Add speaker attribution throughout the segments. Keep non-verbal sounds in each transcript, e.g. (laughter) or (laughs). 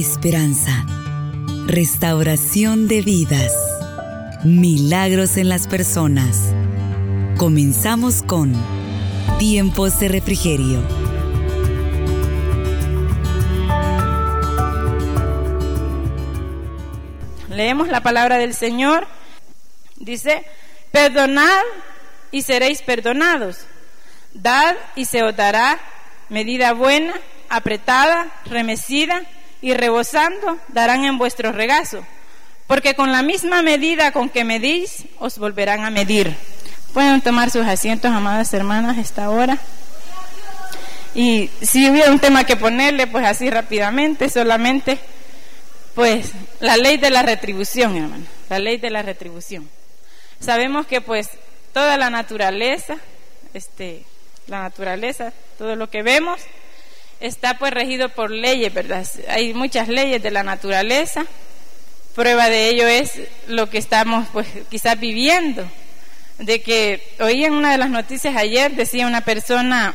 Speaker 1: esperanza, restauración de vidas, milagros en las personas. Comenzamos con Tiempos de Refrigerio.
Speaker 2: Leemos la palabra del Señor. Dice, perdonad y seréis perdonados. Dad y se os dará medida buena, apretada, remecida y rebosando darán en vuestro regazo. Porque con la misma medida con que medís, os volverán a medir. Pueden tomar sus asientos, amadas hermanas, esta hora. Y si hubiera un tema que ponerle, pues así rápidamente, solamente, pues la ley de la retribución, hermano, la ley de la retribución. Sabemos que pues toda la naturaleza, este, la naturaleza, todo lo que vemos, está pues regido por leyes, ¿verdad? Hay muchas leyes de la naturaleza. Prueba de ello es lo que estamos pues quizás viviendo. De que oí en una de las noticias ayer, decía una persona,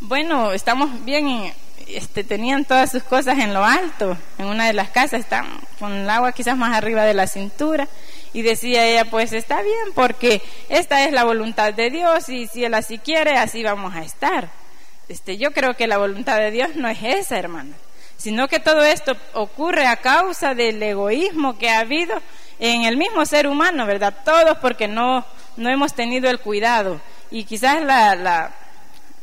Speaker 2: bueno, estamos bien, este, tenían todas sus cosas en lo alto, en una de las casas, están con el agua quizás más arriba de la cintura, y decía ella, pues está bien, porque esta es la voluntad de Dios, y si Él así quiere, así vamos a estar. Este, yo creo que la voluntad de Dios no es esa, hermana, sino que todo esto ocurre a causa del egoísmo que ha habido en el mismo ser humano, ¿verdad? Todos porque no, no hemos tenido el cuidado y quizás la, la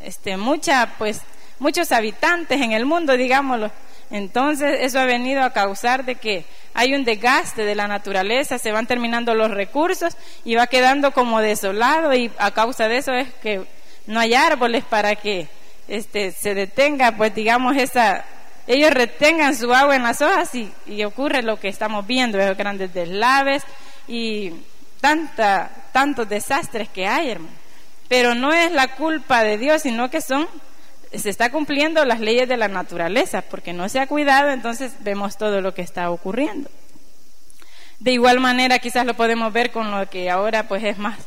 Speaker 2: este, mucha, pues, muchos habitantes en el mundo, digámoslo, entonces eso ha venido a causar de que hay un desgaste de la naturaleza, se van terminando los recursos y va quedando como desolado y a causa de eso es que no hay árboles para que este, se detenga, pues digamos, esa, ellos retengan su agua en las hojas y, ocurre lo que estamos viendo, esos grandes deslaves y tanta, tantos desastres que hay, hermano. Pero no es la culpa de Dios, sino que son, se está cumpliendo las leyes de la naturaleza, porque no se ha cuidado, entonces vemos todo lo que está ocurriendo. De igual manera, quizás lo podemos ver con lo que ahora pues es más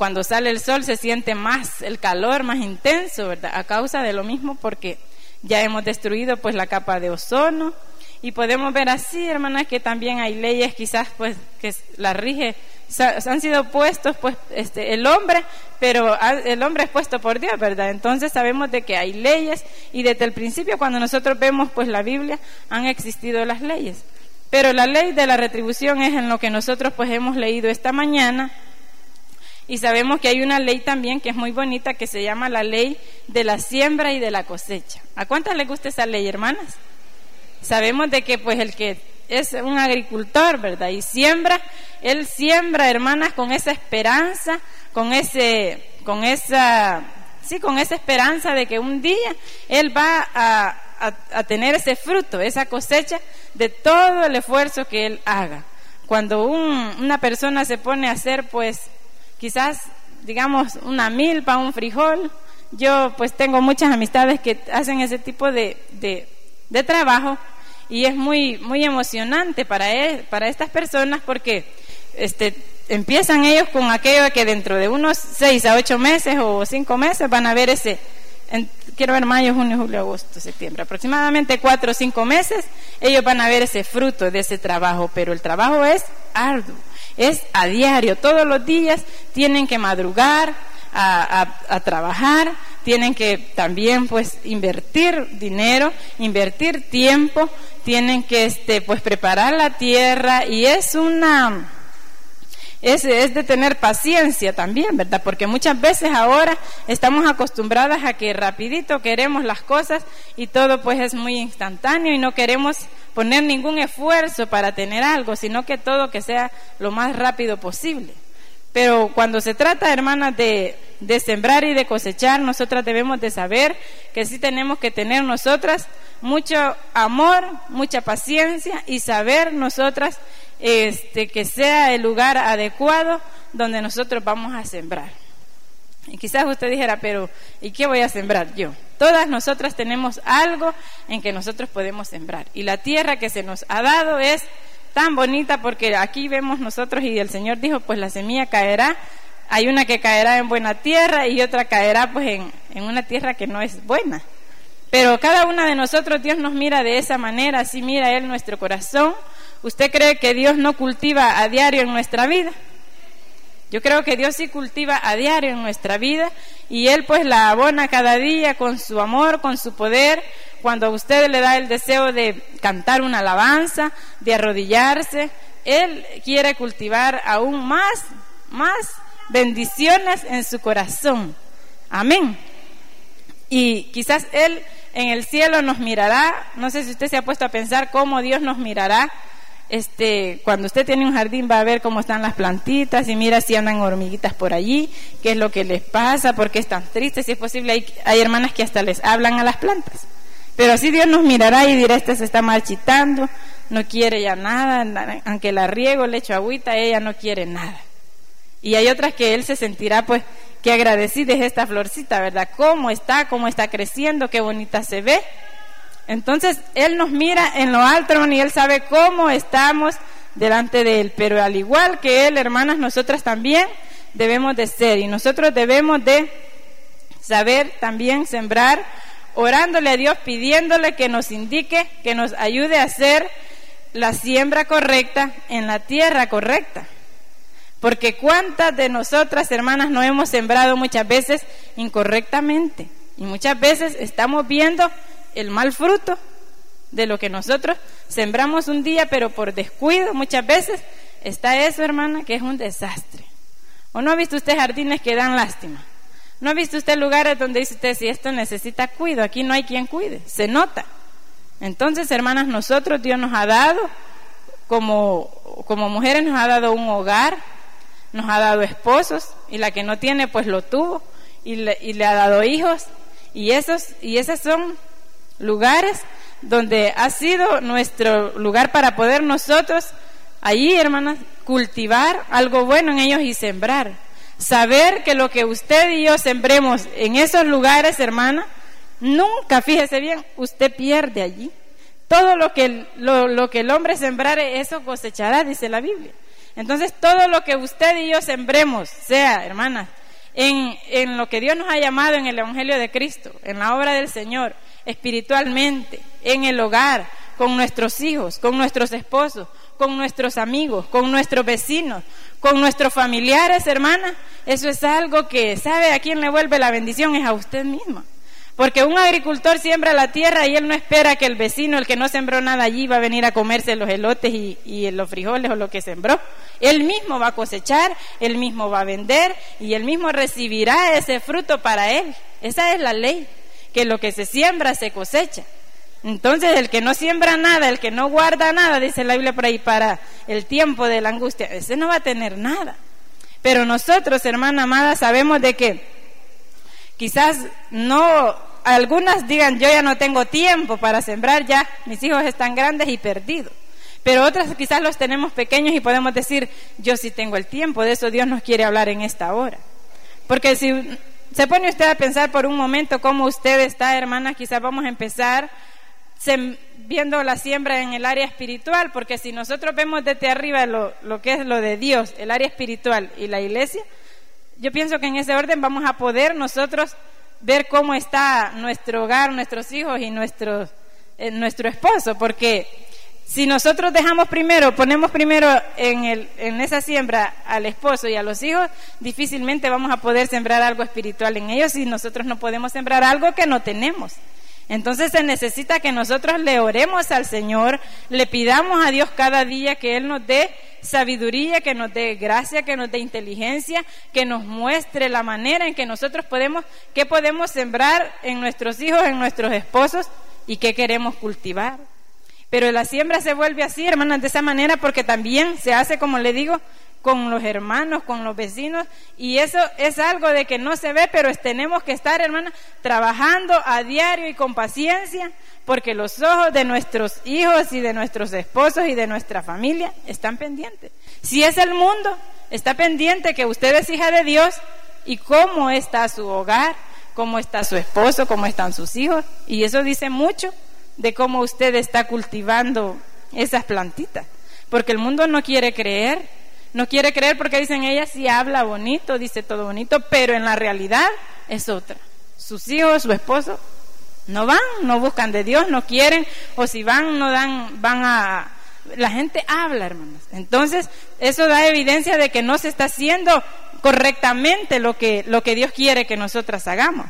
Speaker 2: cuando sale el sol se siente más el calor, más intenso, ¿verdad? A causa de lo mismo porque ya hemos destruido pues la capa de ozono y podemos ver así, hermanas, que también hay leyes quizás pues que la rige han sido puestos pues este el hombre, pero el hombre es puesto por Dios, ¿verdad? Entonces sabemos de que hay leyes y desde el principio cuando nosotros vemos pues la Biblia han existido las leyes. Pero la ley de la retribución es en lo que nosotros pues hemos leído esta mañana y sabemos que hay una ley también que es muy bonita que se llama la ley de la siembra y de la cosecha. ¿A cuántas les gusta esa ley, hermanas? Sabemos de que pues el que es un agricultor, ¿verdad? Y siembra, él siembra, hermanas, con esa esperanza, con ese, con esa, sí, con esa esperanza de que un día él va a, a tener ese fruto, esa cosecha de todo el esfuerzo que él haga. Cuando un, una persona se pone a hacer, pues, quizás, digamos, una milpa, un frijol. Yo pues tengo muchas amistades que hacen ese tipo de, de, trabajo y es muy, muy emocionante para, él, para estas personas porque este, empiezan ellos con aquello que dentro de unos seis a ocho meses o cinco meses van a ver ese, quiero ver mayo, junio, julio, agosto, septiembre, aproximadamente cuatro o cinco meses, ellos van a ver ese fruto de ese trabajo, pero el trabajo es arduo es a diario, todos los días tienen que madrugar a, trabajar, tienen que también pues invertir dinero, invertir tiempo, tienen que este pues preparar la tierra y es una es, es, de tener paciencia también, ¿verdad? Porque muchas veces ahora estamos acostumbradas a que rapidito queremos las cosas y todo pues es muy instantáneo y no queremos poner ningún esfuerzo para tener algo, sino que todo que sea lo más rápido posible. Pero cuando se trata, hermanas, de, de sembrar y de cosechar, nosotras debemos de saber que sí tenemos que tener nosotras mucho amor, mucha paciencia y saber nosotras este, que sea el lugar adecuado donde nosotros vamos a sembrar. Y quizás usted dijera, pero ¿y qué voy a sembrar yo? Todas nosotras tenemos algo en que nosotros podemos sembrar. Y la tierra que se nos ha dado es tan bonita porque aquí vemos nosotros y el Señor dijo, pues la semilla caerá. Hay una que caerá en buena tierra y otra caerá pues en, en una tierra que no es buena. Pero cada una de nosotros Dios nos mira de esa manera, así mira Él nuestro corazón. ¿Usted cree que Dios no cultiva a diario en nuestra vida? Yo creo que Dios sí cultiva a diario en nuestra vida y Él pues la abona cada día con su amor, con su poder. Cuando a usted le da el deseo de cantar una alabanza, de arrodillarse, Él quiere cultivar aún más, más bendiciones en su corazón. Amén. Y quizás Él en el cielo nos mirará, no sé si usted se ha puesto a pensar cómo Dios nos mirará este, cuando usted tiene un jardín va a ver cómo están las plantitas y mira si andan hormiguitas por allí, qué es lo que les pasa, por qué están tristes, si es posible, hay, hay hermanas que hasta les hablan a las plantas. Pero así Dios nos mirará y dirá, esta se está marchitando, no quiere ya nada, aunque la riego, le echo agüita, ella no quiere nada. Y hay otras que Él se sentirá pues que agradecida es esta florcita, ¿verdad? ¿Cómo está? ¿Cómo está creciendo? ¿Qué bonita se ve? Entonces, Él nos mira en lo alto y Él sabe cómo estamos delante de Él. Pero al igual que Él, hermanas, nosotras también debemos de ser y nosotros debemos de saber también sembrar, orándole a Dios, pidiéndole que nos indique, que nos ayude a hacer la siembra correcta en la tierra correcta. Porque cuántas de nosotras, hermanas, no hemos sembrado muchas veces incorrectamente. Y muchas veces estamos viendo el mal fruto de lo que nosotros sembramos un día, pero por descuido muchas veces está eso, hermana, que es un desastre. ¿O no ha visto usted jardines que dan lástima? ¿No ha visto usted lugares donde dice usted, si esto necesita cuido, aquí no hay quien cuide? Se nota. Entonces, hermanas, nosotros Dios nos ha dado, como, como mujeres nos ha dado un hogar, nos ha dado esposos, y la que no tiene, pues lo tuvo, y le, y le ha dado hijos, y esos, y esas son lugares donde ha sido nuestro lugar para poder nosotros, allí, hermanas, cultivar algo bueno en ellos y sembrar. Saber que lo que usted y yo sembremos en esos lugares, hermana, nunca, fíjese bien, usted pierde allí. Todo lo que, lo, lo que el hombre sembrare, eso cosechará, dice la Biblia. Entonces, todo lo que usted y yo sembremos, sea, hermana, en, en lo que Dios nos ha llamado en el Evangelio de Cristo, en la obra del Señor, espiritualmente, en el hogar, con nuestros hijos, con nuestros esposos, con nuestros amigos, con nuestros vecinos, con nuestros familiares, hermana. Eso es algo que, ¿sabe a quién le vuelve la bendición? Es a usted misma. Porque un agricultor siembra la tierra y él no espera que el vecino, el que no sembró nada allí, va a venir a comerse los elotes y, y, los frijoles o lo que sembró. Él mismo va a cosechar, él mismo va a vender y él mismo recibirá ese fruto para él. Esa es la ley que lo que se siembra se cosecha. Entonces, el que no siembra nada, el que no guarda nada, dice la Biblia por ahí, para el tiempo de la angustia, ese no va a tener nada. Pero nosotros, hermana amada, sabemos de que quizás no, algunas digan, yo ya no tengo tiempo para sembrar, ya mis hijos están grandes y perdidos. Pero otras quizás los tenemos pequeños y podemos decir, yo sí tengo el tiempo, de eso Dios nos quiere hablar en esta hora. Porque si se pone usted a pensar por un momento cómo usted está, hermana, quizás vamos a empezar viendo la siembra en el área espiritual, porque si nosotros vemos desde arriba lo, que es lo de Dios, el área espiritual y la iglesia, yo pienso que en ese orden vamos a poder nosotros ver cómo está nuestro hogar, nuestros hijos y nuestro, eh, nuestro esposo, porque si nosotros dejamos primero, ponemos primero en, esa siembra al esposo y a los hijos, difícilmente vamos a poder sembrar algo espiritual en ellos si nosotros no podemos sembrar algo que no tenemos. Entonces se necesita que nosotros le oremos al Señor, le pidamos a Dios cada día que Él nos dé sabiduría, que nos dé gracia, que nos dé inteligencia, que nos muestre la manera en que nosotros podemos, qué podemos sembrar en nuestros hijos, en nuestros esposos y qué queremos cultivar. Pero la siembra se vuelve así, hermanas, de esa manera, porque también se hace, como le digo, con los hermanos, con los vecinos, y eso es algo de que no se ve, pero tenemos que estar, hermanas, trabajando a diario y con paciencia, porque los ojos de nuestros hijos y de nuestros esposos y de nuestra familia están pendientes. Si es el mundo, está pendiente que usted es hija de Dios y cómo está su hogar, cómo está su esposo, cómo están sus hijos, y eso dice mucho de cómo usted está cultivando esas plantitas. Porque el mundo no quiere creer, no quiere creer porque dicen ella sí habla bonito, dice todo bonito, pero en la realidad es otra. Sus hijos, su esposo, No van, no buscan de Dios, no quieren, o si van, no dan, van a... La gente habla, hermanos. Entonces, eso da evidencia de que no se está haciendo correctamente lo que, lo que Dios quiere que nosotras hagamos.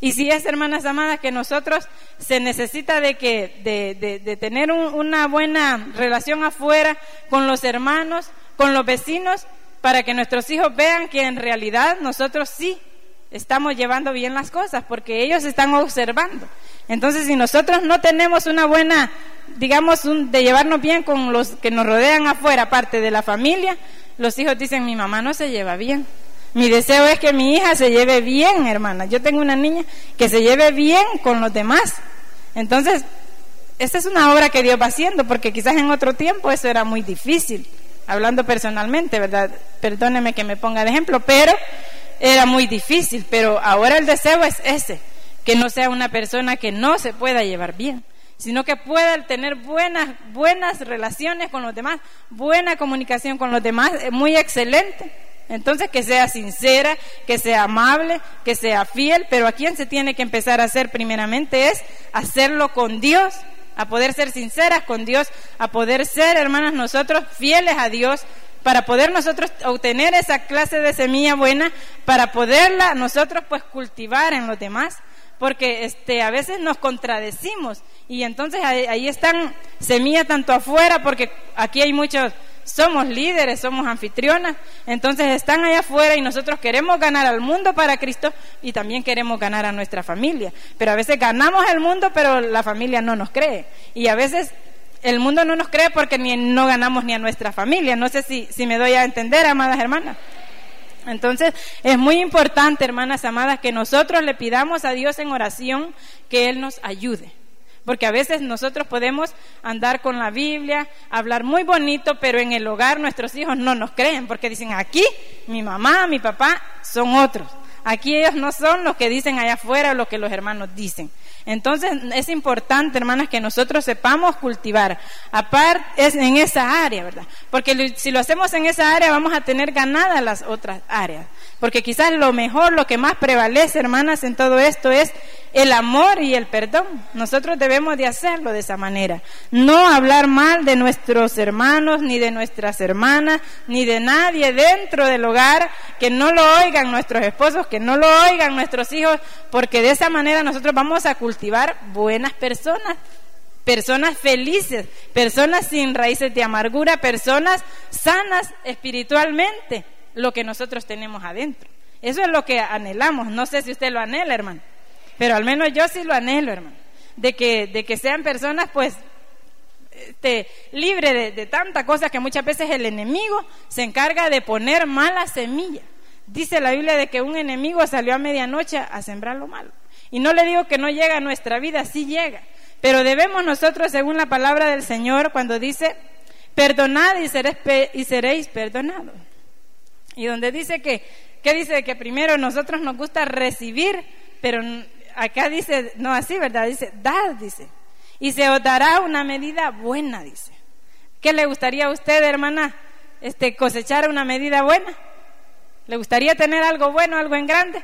Speaker 2: Y si es, hermanas amadas, que nosotros se necesita de que de, de, tener una buena relación afuera con los hermanos, con los vecinos, para que nuestros hijos vean que en realidad nosotros sí estamos llevando bien las cosas, porque ellos están observando. Entonces, si nosotros no tenemos una buena, digamos, de llevarnos bien con los que nos rodean afuera, aparte de la familia, los hijos dicen, mi mamá no se lleva bien. Mi deseo es que mi hija se lleve bien, hermana. Yo tengo una niña que se lleve bien con los demás. Entonces, esta es una obra que Dios va haciendo, porque quizás en otro tiempo eso era muy difícil, hablando personalmente, ¿verdad? Perdóneme que me ponga de ejemplo, pero era muy difícil, pero ahora el deseo es ese, que no sea una persona que no se pueda llevar bien, sino que pueda tener buenas, buenas relaciones con los demás, buena comunicación con los demás, muy excelente. Entonces que sea sincera, que sea amable, que sea fiel, pero a quien se tiene que empezar a hacer primeramente es hacerlo con Dios, a poder ser sinceras con Dios, a poder ser, hermanas, nosotros fieles a Dios, para poder nosotros obtener esa clase de semilla buena, para poderla nosotros pues cultivar en los demás, porque este a veces nos contradecimos y entonces ahí, ahí están semillas tanto afuera, porque aquí hay muchos somos líderes, somos anfitrionas, entonces están allá afuera y nosotros queremos ganar al mundo para Cristo y también queremos ganar a nuestra familia. Pero a veces ganamos el mundo, pero la familia no nos cree. Y a veces el mundo no nos cree porque ni, no ganamos ni a nuestra familia. No sé si, si me doy a entender, amadas hermanas. Entonces es muy importante, hermanas amadas, que nosotros le pidamos a Dios en oración que Él nos ayude. Porque a veces nosotros podemos andar con la Biblia, hablar muy bonito, pero en el hogar nuestros hijos no nos creen, porque dicen, aquí mi mamá, mi papá son otros. Aquí ellos no son los que dicen allá afuera lo que los hermanos dicen. Entonces es importante, hermanas, que nosotros sepamos cultivar. Aparte, es en esa área, ¿verdad? Porque si lo hacemos en esa área, vamos a tener ganadas las otras áreas. Porque quizás lo mejor, lo que más prevalece, hermanas, en todo esto es el amor y el perdón. Nosotros debemos de hacerlo de esa manera. No hablar mal de nuestros hermanos, ni de nuestras hermanas, ni de nadie dentro del hogar, que no lo oigan nuestros esposos, que no lo oigan nuestros hijos, porque de esa manera nosotros vamos a cultivar buenas personas personas felices, personas sin raíces de amargura, personas sanas espiritualmente, lo que nosotros tenemos adentro. Eso es lo que anhelamos. No sé si usted lo anhela, hermano. Pero al menos yo sí lo anhelo, hermano, de que, de que sean personas, pues, este, libre de, de tantas cosas que muchas veces el enemigo se encarga de poner mala semilla. Dice la Biblia de que un enemigo salió a medianoche a sembrar lo malo. Y no le digo que no llega a nuestra vida, sí llega. Pero debemos nosotros, según la palabra del Señor, cuando dice, perdonad y seréis, y perdonados. Y donde dice que, ¿qué dice? Que primero nosotros nos gusta recibir, pero acá dice, no así, ¿verdad? Dice, dad, dice. Y se os dará una medida buena, dice. ¿Qué le gustaría a usted, hermana, este, cosechar una medida buena? ¿Le gustaría tener algo bueno, algo en grande?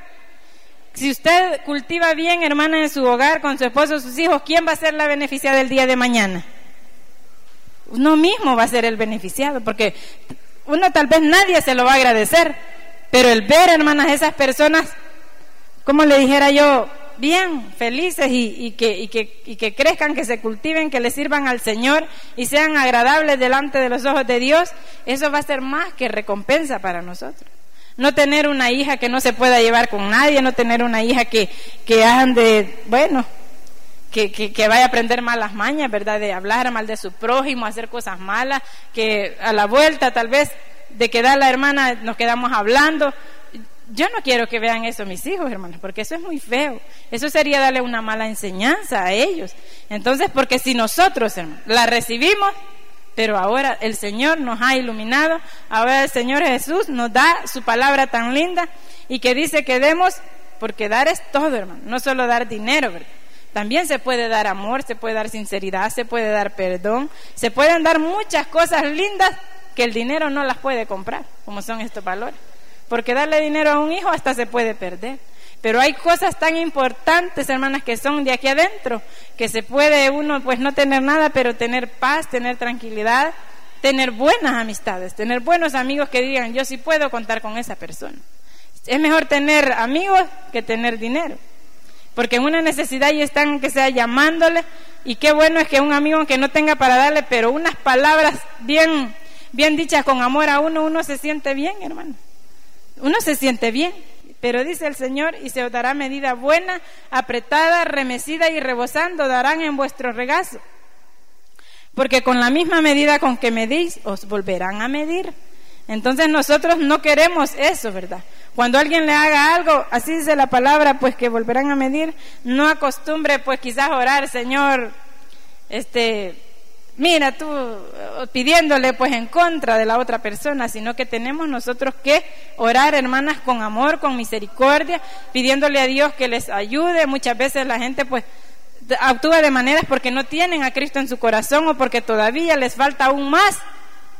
Speaker 2: Si usted cultiva bien, hermana, en su hogar, con su esposo, sus hijos, ¿quién va a ser la beneficiada del día de mañana? Uno mismo va a ser el beneficiado, porque uno tal vez nadie se lo va a agradecer, pero el ver, hermanas, esas personas como le dijera yo, bien, felices y, que, que, crezcan, que se cultiven, que le sirvan al Señor y sean agradables delante de los ojos de Dios, eso va a ser más que recompensa para nosotros. No tener una hija que no se pueda llevar con nadie, no tener una hija que, que ande, bueno, que, que, vaya a aprender malas mañas, ¿verdad? De hablar mal de su prójimo, hacer cosas malas, que a la vuelta tal vez de quedar la hermana nos quedamos hablando, yo no quiero que vean eso mis hijos, hermanos, porque eso es muy feo. Eso sería darle una mala enseñanza a ellos. Entonces, porque si nosotros, hermanos, la recibimos, pero ahora el Señor nos ha iluminado, ahora el Señor Jesús nos da su palabra tan linda y que dice que demos, porque dar es todo, hermano, no solo dar dinero. También se puede dar amor, se puede dar sinceridad, se puede dar perdón, se pueden dar muchas cosas lindas que el dinero no las puede comprar, como son estos valores porque darle dinero a un hijo hasta se puede perder. Pero hay cosas tan importantes, hermanas, que son de aquí adentro, que se puede uno pues no tener nada, pero tener paz, tener tranquilidad, tener buenas amistades, tener buenos amigos que digan, yo sí puedo contar con esa persona. Es mejor tener amigos que tener dinero. Porque en una necesidad y están que sea llamándole y qué bueno es que un amigo que no tenga para darle, pero unas palabras bien bien dichas con amor a uno, uno se siente bien, hermano. Uno se siente bien. Pero dice el Señor, y se os dará medida buena, apretada, remecida y rebosando, darán en vuestro regazo. Porque con la misma medida con que medís, os volverán a medir. Entonces nosotros no queremos eso, ¿verdad? Cuando alguien le haga algo, así dice la palabra, pues que volverán a medir, no acostumbre pues quizás orar, Señor, este, mira tú pidiéndole pues en contra de la otra persona, sino que tenemos nosotros que orar, hermanas, con amor, con misericordia, pidiéndole a Dios que les ayude. Muchas veces la gente pues actúa de maneras porque no tienen a Cristo en su corazón o porque todavía les falta aún más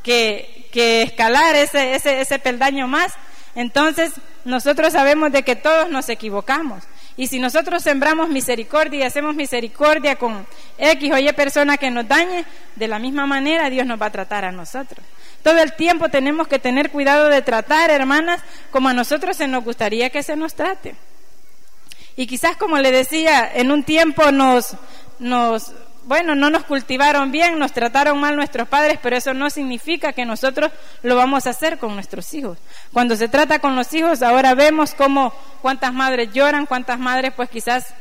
Speaker 2: que, que escalar ese, ese, ese peldaño más. Entonces, nosotros sabemos de que todos nos equivocamos. Y si nosotros sembramos misericordia y hacemos misericordia con X o Y persona que nos dañe, de la misma manera Dios nos va a tratar a nosotros. Todo el tiempo tenemos que tener cuidado de tratar, hermanas, como a nosotros se nos gustaría que se nos trate. Y quizás, como le decía, en un tiempo nos, nos bueno, no nos cultivaron bien, nos trataron mal nuestros padres, pero eso no significa que nosotros lo vamos a hacer con nuestros hijos. Cuando se trata con los hijos, ahora vemos cómo cuántas madres lloran, cuántas madres pues quizás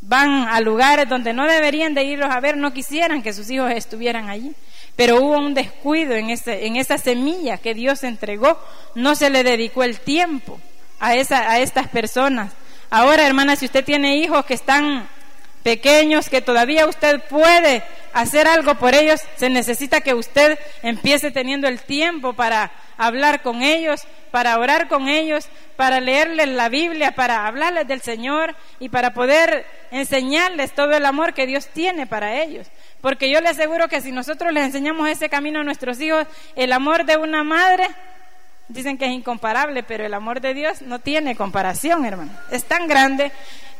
Speaker 2: van a lugares donde no deberían de irlos a ver, no quisieran que sus hijos estuvieran allí. Pero hubo un descuido en, ese, en esa semilla que Dios entregó, no se le dedicó el tiempo a, esa, a estas personas. Ahora, hermana, si usted tiene hijos que están pequeños que todavía usted puede hacer algo por ellos, se necesita que usted empiece teniendo el tiempo para hablar con ellos, para orar con ellos, para leerles la Biblia, para hablarles del Señor y para poder enseñarles todo el amor que Dios tiene para ellos. Porque yo le aseguro que si nosotros les enseñamos ese camino a nuestros hijos, el amor de una madre, dicen que es incomparable, pero el amor de Dios no tiene comparación, hermano. Es tan grande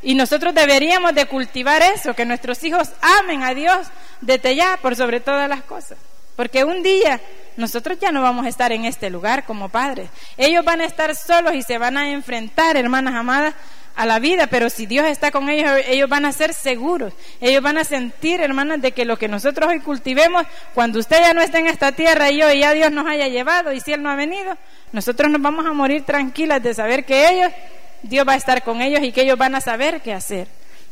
Speaker 2: y nosotros deberíamos de cultivar eso, que nuestros hijos amen a Dios desde ya por sobre todas las cosas. Porque un día nosotros ya no vamos a estar en este lugar como padres. Ellos van a estar solos y se van a enfrentar, hermanas amadas, a la vida, pero si Dios está con ellos, ellos van a ser seguros. Ellos van a sentir, hermanas, de que lo que nosotros hoy cultivemos, cuando usted ya no esté en esta tierra y yo y ya Dios nos haya llevado y si Él no ha venido, nosotros nos vamos a morir tranquilas de saber que ellos Dios va a estar con ellos y que ellos van a saber qué hacer.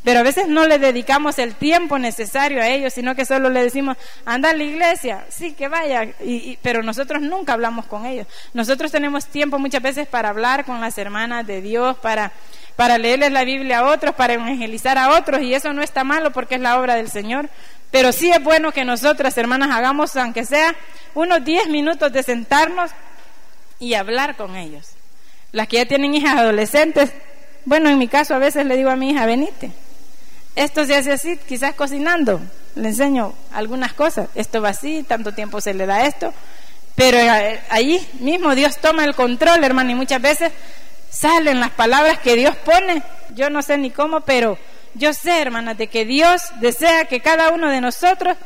Speaker 2: Pero a veces no le dedicamos el tiempo necesario a ellos, sino que solo le decimos, anda a la iglesia, sí, que vaya, y, pero nosotros nunca hablamos con ellos. Nosotros tenemos tiempo muchas veces para hablar con las hermanas de Dios, para, para leerles la Biblia a otros, para evangelizar a otros, y eso no está malo porque es la obra del Señor. Pero sí es bueno que nosotras, hermanas, hagamos, aunque sea unos 10 minutos de sentarnos y hablar con ellos. Las que ya tienen hijas adolescentes, bueno, en mi caso a veces le digo a mi hija, venite. Esto se hace así, quizás cocinando. Le enseño algunas cosas. Esto va así, tanto tiempo se le da esto. Pero eh, allí mismo Dios toma el control, hermano, y muchas veces salen las palabras que Dios pone. Yo no sé ni cómo, pero yo sé, hermana, de que Dios desea que cada uno de nosotros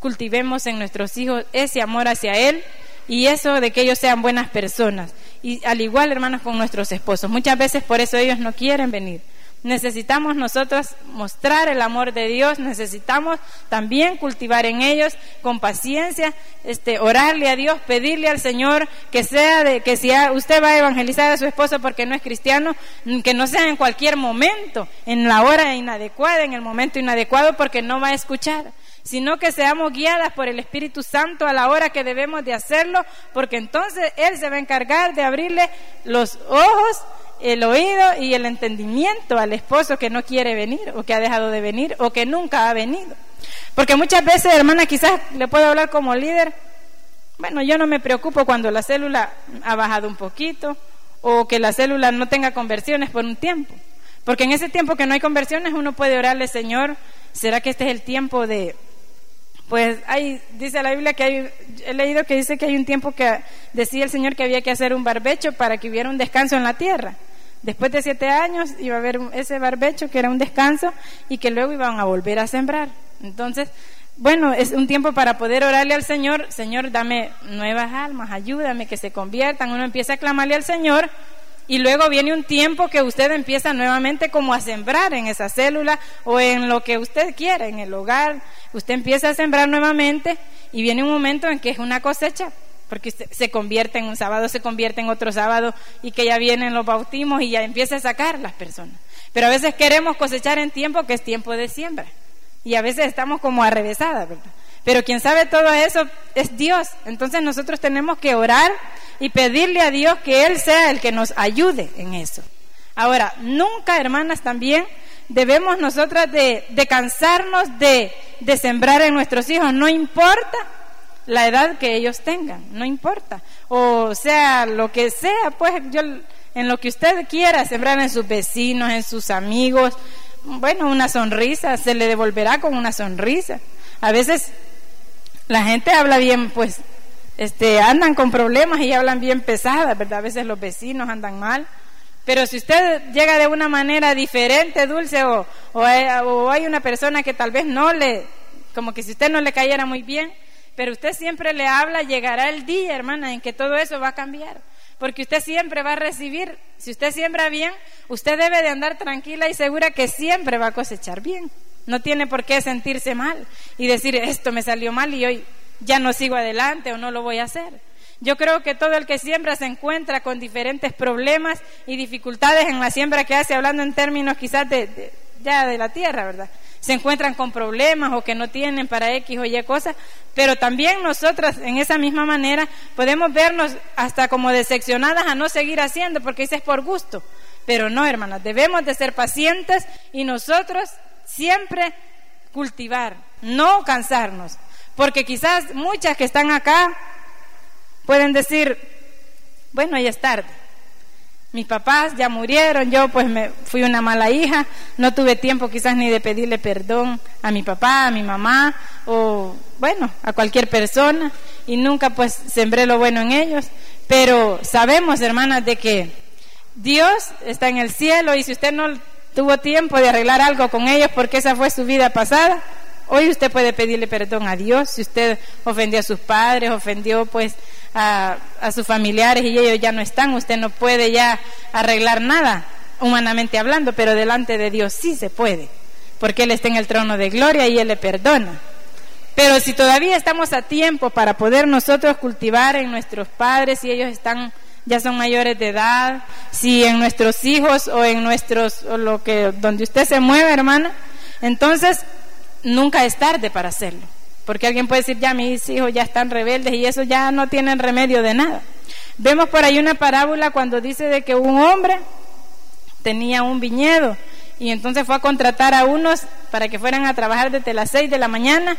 Speaker 2: cultivemos en nuestros hijos ese amor hacia Él y eso de que ellos sean buenas personas. Y al igual, hermanos, con nuestros esposos. Muchas veces por eso ellos no quieren venir. Necesitamos nosotros mostrar el amor de Dios, necesitamos también cultivar en ellos con paciencia, este, orarle a Dios, pedirle al Señor que sea de que si usted va a evangelizar a su esposo porque no es cristiano, que no sea en cualquier momento, en la hora inadecuada, en el momento inadecuado, porque no va a escuchar sino que seamos guiadas por el Espíritu Santo a la hora que debemos de hacerlo, porque entonces Él se va a encargar de abrirle los ojos, el oído y el entendimiento al esposo que no quiere venir o que ha dejado de venir o que nunca ha venido. Porque muchas veces, hermana, quizás le puedo hablar como líder, bueno, yo no me preocupo cuando la célula ha bajado un poquito o que la célula no tenga conversiones por un tiempo. Porque en ese tiempo que no hay conversiones uno puede orarle, Señor, ¿será que este es el tiempo de, pues hay, dice la Biblia que hay, he leído que dice que hay un tiempo que decía el Señor que había que hacer un barbecho para que hubiera un descanso en la tierra. Después de siete años iba a haber ese barbecho que era un descanso y que luego iban a volver a sembrar. Entonces, bueno, es un tiempo para poder orarle al Señor, Señor, dame nuevas almas, ayúdame que se conviertan. Uno empieza a clamarle al Señor y luego viene un tiempo que usted empieza nuevamente como a sembrar en esa célula o en lo que usted quiera, en el hogar. Usted empieza a sembrar nuevamente y viene un momento en que es una cosecha porque se convierte en un sábado, se convierte en otro sábado y que ya vienen los bautismos y ya empieza a sacar las personas. Pero a veces queremos cosechar en tiempo que es tiempo de siembra y a veces estamos como arrevesadas, ¿verdad? Pero quien sabe todo eso es Dios. Entonces nosotros tenemos que orar y pedirle a Dios que Él sea el que nos ayude en eso. Ahora, nunca, hermanas, también debemos nosotras de, de cansarnos de, de sembrar en nuestros hijos, no importa la edad que ellos tengan, no importa. O sea, lo que sea, pues yo en lo que usted quiera, sembrar en sus vecinos, en sus amigos, bueno, una sonrisa, se le devolverá con una sonrisa. A veces la gente habla bien, pues, este, andan con problemas y hablan bien pesadas, ¿verdad? A veces los vecinos andan mal. Pero si usted llega de una manera diferente, dulce, o, o hay una persona que tal vez no le, como que si usted no le cayera muy bien, pero usted siempre le habla, llegará el día, hermana, en que todo eso va a cambiar. Porque usted siempre va a recibir, si usted siembra bien, usted debe de andar tranquila y segura que siempre va a cosechar bien. No tiene por qué sentirse mal y decir, esto me salió mal y hoy ya no sigo adelante o no lo voy a hacer. Yo creo que todo el que siembra se encuentra con diferentes problemas y dificultades en la siembra que hace, hablando en términos quizás de, ya de la tierra, ¿verdad? se encuentran con problemas o que no tienen para X o Y cosas, pero también nosotras en esa misma manera podemos vernos hasta como decepcionadas a no seguir haciendo porque eso es por gusto. Pero no, hermanas, debemos de ser pacientes y nosotros siempre cultivar, no cansarnos, porque quizás muchas que están acá pueden decir, bueno, ya es tarde mis papás ya murieron, yo pues me fui una mala hija, no tuve tiempo quizás ni de pedirle perdón a mi papá, a mi mamá o bueno, a cualquier persona y nunca pues sembré lo bueno en ellos, pero sabemos hermanas de que Dios está en el cielo y si usted no tuvo tiempo de arreglar algo con ellos porque esa fue su vida pasada, hoy usted puede pedirle perdón a Dios si usted ofendió a sus padres, ofendió pues a, sus familiares y ellos ya no están, usted no puede ya arreglar nada, humanamente hablando, pero delante de Dios sí se puede, porque Él está en el trono de gloria y Él le perdona. Pero si todavía estamos a tiempo para poder nosotros cultivar en nuestros padres, si ellos están ya son mayores de edad, si en nuestros hijos o en nuestros o lo que donde usted se mueve, hermana, entonces nunca es tarde para hacerlo. Porque alguien puede decir, ya mis hijos ya están rebeldes y eso ya no tienen remedio de nada. Vemos por ahí una parábola cuando dice de que un hombre tenía un viñedo y entonces fue a contratar a unos para que fueran a trabajar desde las 6 de la mañana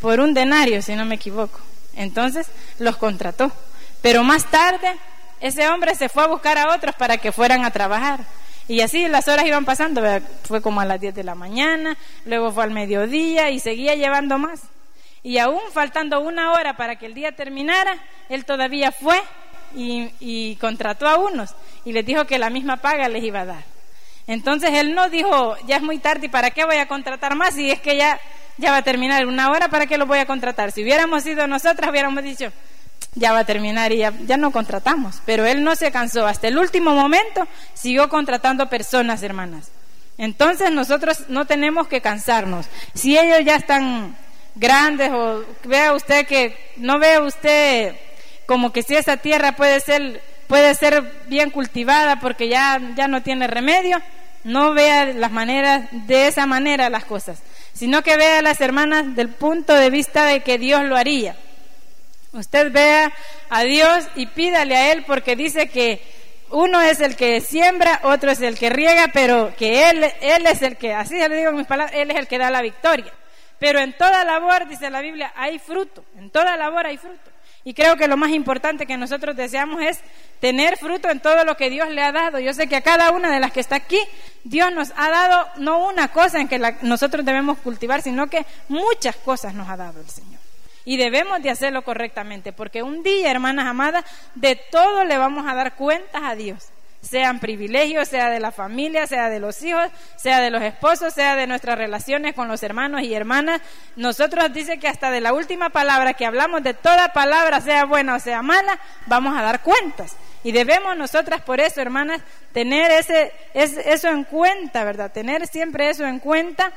Speaker 2: por un denario, si no me equivoco. Entonces los contrató. Pero más tarde ese hombre se fue a buscar a otros para que fueran a trabajar. Y así las horas iban pasando, fue como a las 10 de la mañana, luego fue al mediodía y seguía llevando más. Y aún faltando una hora para que el día terminara, él todavía fue y, contrató a unos y les dijo que la misma paga les iba a dar. Entonces él no dijo, ya es muy tarde, ¿y para qué voy a contratar más? Si es que ya, ya va a terminar una hora, ¿para qué lo voy a contratar? Si hubiéramos sido nosotras, hubiéramos dicho, ya va a terminar y ya, ya no contratamos. Pero él no se cansó, hasta el último momento siguió contratando personas, hermanas. Entonces nosotros no tenemos que cansarnos. Si ellos ya están grandes o vea usted que no vea usted como que si esa tierra puede ser puede ser bien cultivada porque ya ya no tiene remedio, no vea las maneras de esa manera las cosas, sino que vea a las hermanas del punto de vista de que Dios lo haría. Usted vea a Dios y pídale a él porque dice que uno es el que siembra, otro es el que riega, pero que él él es el que, así le digo en mis palabras, él es el que da la victoria. Pero en toda labor, dice la Biblia, hay fruto. En toda labor hay fruto. Y creo que lo más importante que nosotros deseamos es tener fruto en todo lo que Dios le ha dado. Yo sé que a cada una de las que está aquí, Dios nos ha dado no una cosa en que nosotros debemos cultivar, sino que muchas cosas nos ha dado el Señor. Y debemos de hacerlo correctamente, porque un día, hermanas amadas, de todo le vamos a dar cuentas a Dios. sean privilegios, sea de la familia, sea de los hijos, sea de los esposos, sea de nuestras relaciones con los hermanos y hermanas. Nosotros dice que hasta de la última palabra que hablamos, de toda palabra, sea buena o sea mala, vamos a dar cuentas. Y debemos nosotras por eso, hermanas, tener ese, eso en cuenta, ¿verdad? Tener siempre eso en cuenta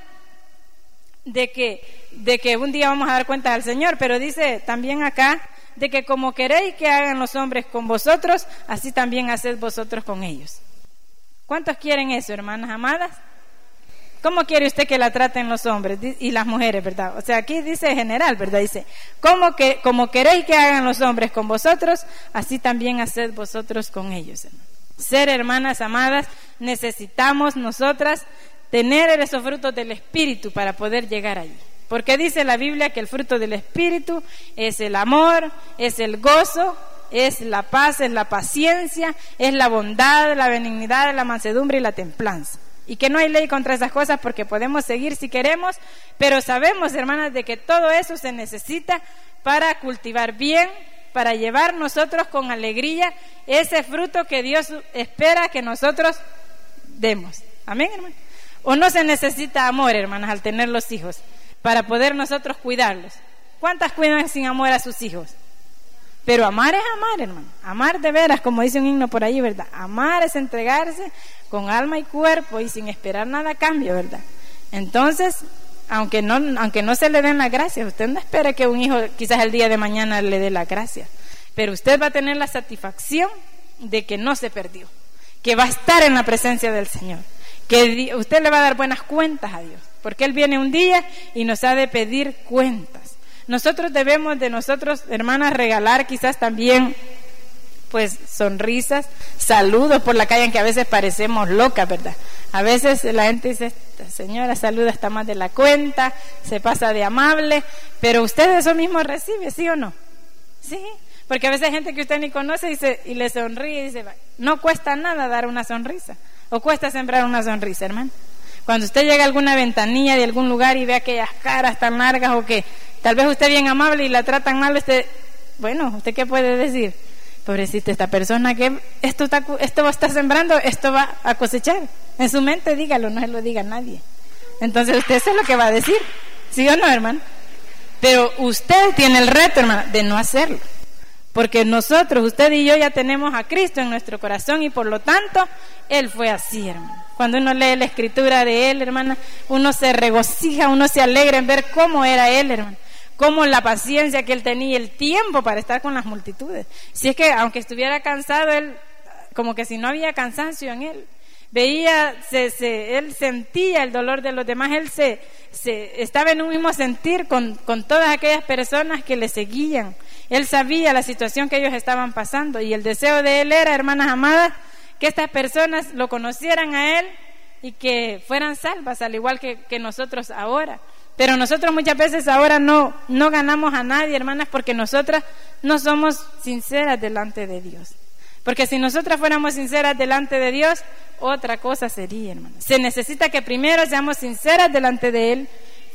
Speaker 2: de que, de que un día vamos a dar cuenta al Señor, pero dice también acá de que como queréis que hagan los hombres con vosotros, así también haced vosotros con ellos. ¿Cuántos quieren eso, hermanas amadas? ¿Cómo quiere usted que la traten los hombres y las mujeres, verdad? O sea, aquí dice general, ¿verdad? Dice, como, que, como queréis que hagan los hombres con vosotros, así también haced vosotros con ellos. Ser hermanas amadas, necesitamos nosotras tener esos frutos del Espíritu para poder llegar allí. Porque dice la Biblia que el fruto del Espíritu es el amor, es el gozo, es la paz, es la paciencia, es la bondad, la benignidad, la mansedumbre y la templanza. Y que no hay ley contra esas cosas porque podemos seguir si queremos, pero sabemos, hermanas, de que todo eso se necesita para cultivar bien, para llevar nosotros con alegría ese fruto que Dios espera que nosotros demos. Amén, hermanos. O no se necesita amor, hermanas, al tener los hijos para poder nosotros cuidarlos. ¿Cuántas cuidan sin amor a sus hijos? Pero amar es amar, hermano. Amar de veras, como dice un himno por ahí, ¿verdad? Amar es entregarse con alma y cuerpo y sin esperar nada a cambio, ¿verdad? Entonces, aunque no, aunque no se le den las gracias, usted no espera que un hijo quizás el día de mañana le dé las gracias, pero usted va a tener la satisfacción de que no se perdió, que va a estar en la presencia del Señor, que usted le va a dar buenas cuentas a Dios porque Él viene un día y nos ha de pedir cuentas. Nosotros debemos de nosotros, hermanas, regalar quizás también pues sonrisas, saludos por la calle en que a veces parecemos locas, ¿verdad? A veces la gente dice, señora saluda está más de la cuenta, se pasa de amable, pero usted eso mismo recibe, ¿sí o no? Sí, porque a veces hay gente que usted ni conoce y, y le sonríe y dice, no cuesta nada dar una sonrisa, o cuesta sembrar una sonrisa, hermano. Cuando usted llega a alguna ventanilla de algún lugar y ve aquellas caras tan largas o que tal vez usted bien amable y la tratan mal, usted, bueno, ¿usted qué puede decir? Pobrecita esta persona que esto está, esto va a estar sembrando, esto va a cosechar. En su mente dígalo, no se lo diga nadie. Entonces usted eso es lo que va a decir. ¿Sí o no, hermano? Pero usted tiene el reto, hermano, de no hacerlo. Porque nosotros, usted y yo ya tenemos a Cristo en nuestro corazón y por lo tanto, Él fue así, hermano. Cuando uno lee la escritura de él, hermana, uno se regocija, uno se alegra en ver cómo era él, hermano. Cómo la paciencia que él tenía, el tiempo para estar con las multitudes. Si es que, aunque estuviera cansado, él, como que si no había cansancio en él, veía, se, él sentía el dolor de los demás, él se, se estaba en un mismo sentir con, con todas aquellas personas que le seguían. Él sabía la situación que ellos estaban pasando y el deseo de él era, hermanas amadas, que estas personas lo conocieran a Él y que fueran salvas, al igual que, nosotros ahora. Pero nosotros muchas veces ahora no, no ganamos a nadie, hermanas, porque nosotras no somos sinceras delante de Dios. Porque si nosotras fuéramos sinceras delante de Dios, otra cosa sería, hermanas. Se necesita que primero seamos sinceras delante de Él,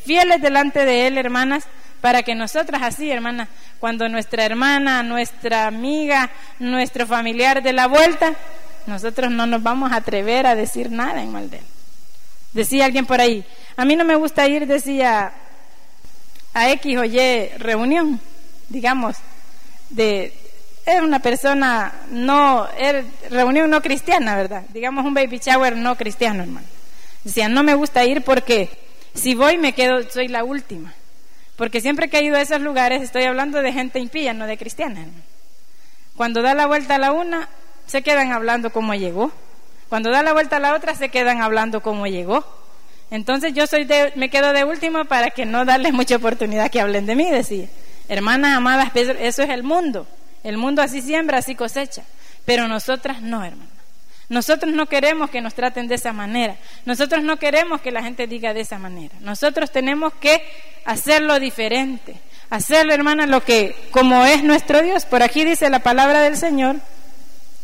Speaker 2: fieles delante de Él, hermanas, para que nosotras así, hermanas, cuando nuestra hermana, nuestra amiga, nuestro familiar de la vuelta, nosotros no nos vamos a atrever a decir nada en mal de él. Decía alguien por ahí, a mí no me gusta ir, decía, a X o Y reunión, digamos, de era una persona no, era reunión no cristiana, ¿verdad? Digamos un baby shower no cristiano, hermano. Decía, no me gusta ir porque si voy me quedo, soy la última. Porque siempre que he ido a esos lugares estoy hablando de gente impía, no de cristiana. Cuando da la vuelta a la una, se quedan hablando cómo llegó. Cuando da la vuelta a la otra, se quedan hablando cómo llegó. Entonces yo soy me quedo de último para que no darles (laughs) mucha oportunidad que hablen de mí, decía. Hermanas amadas, eso es el mundo. El mundo así siembra, así cosecha. Pero nosotras no, hermanas. Nosotros no queremos que nos traten de esa manera. Nosotros no queremos que la gente diga de esa manera. Nosotros tenemos que hacerlo diferente. Hacerlo, hermanas, lo que, como es nuestro Dios. Por aquí dice la palabra del Señor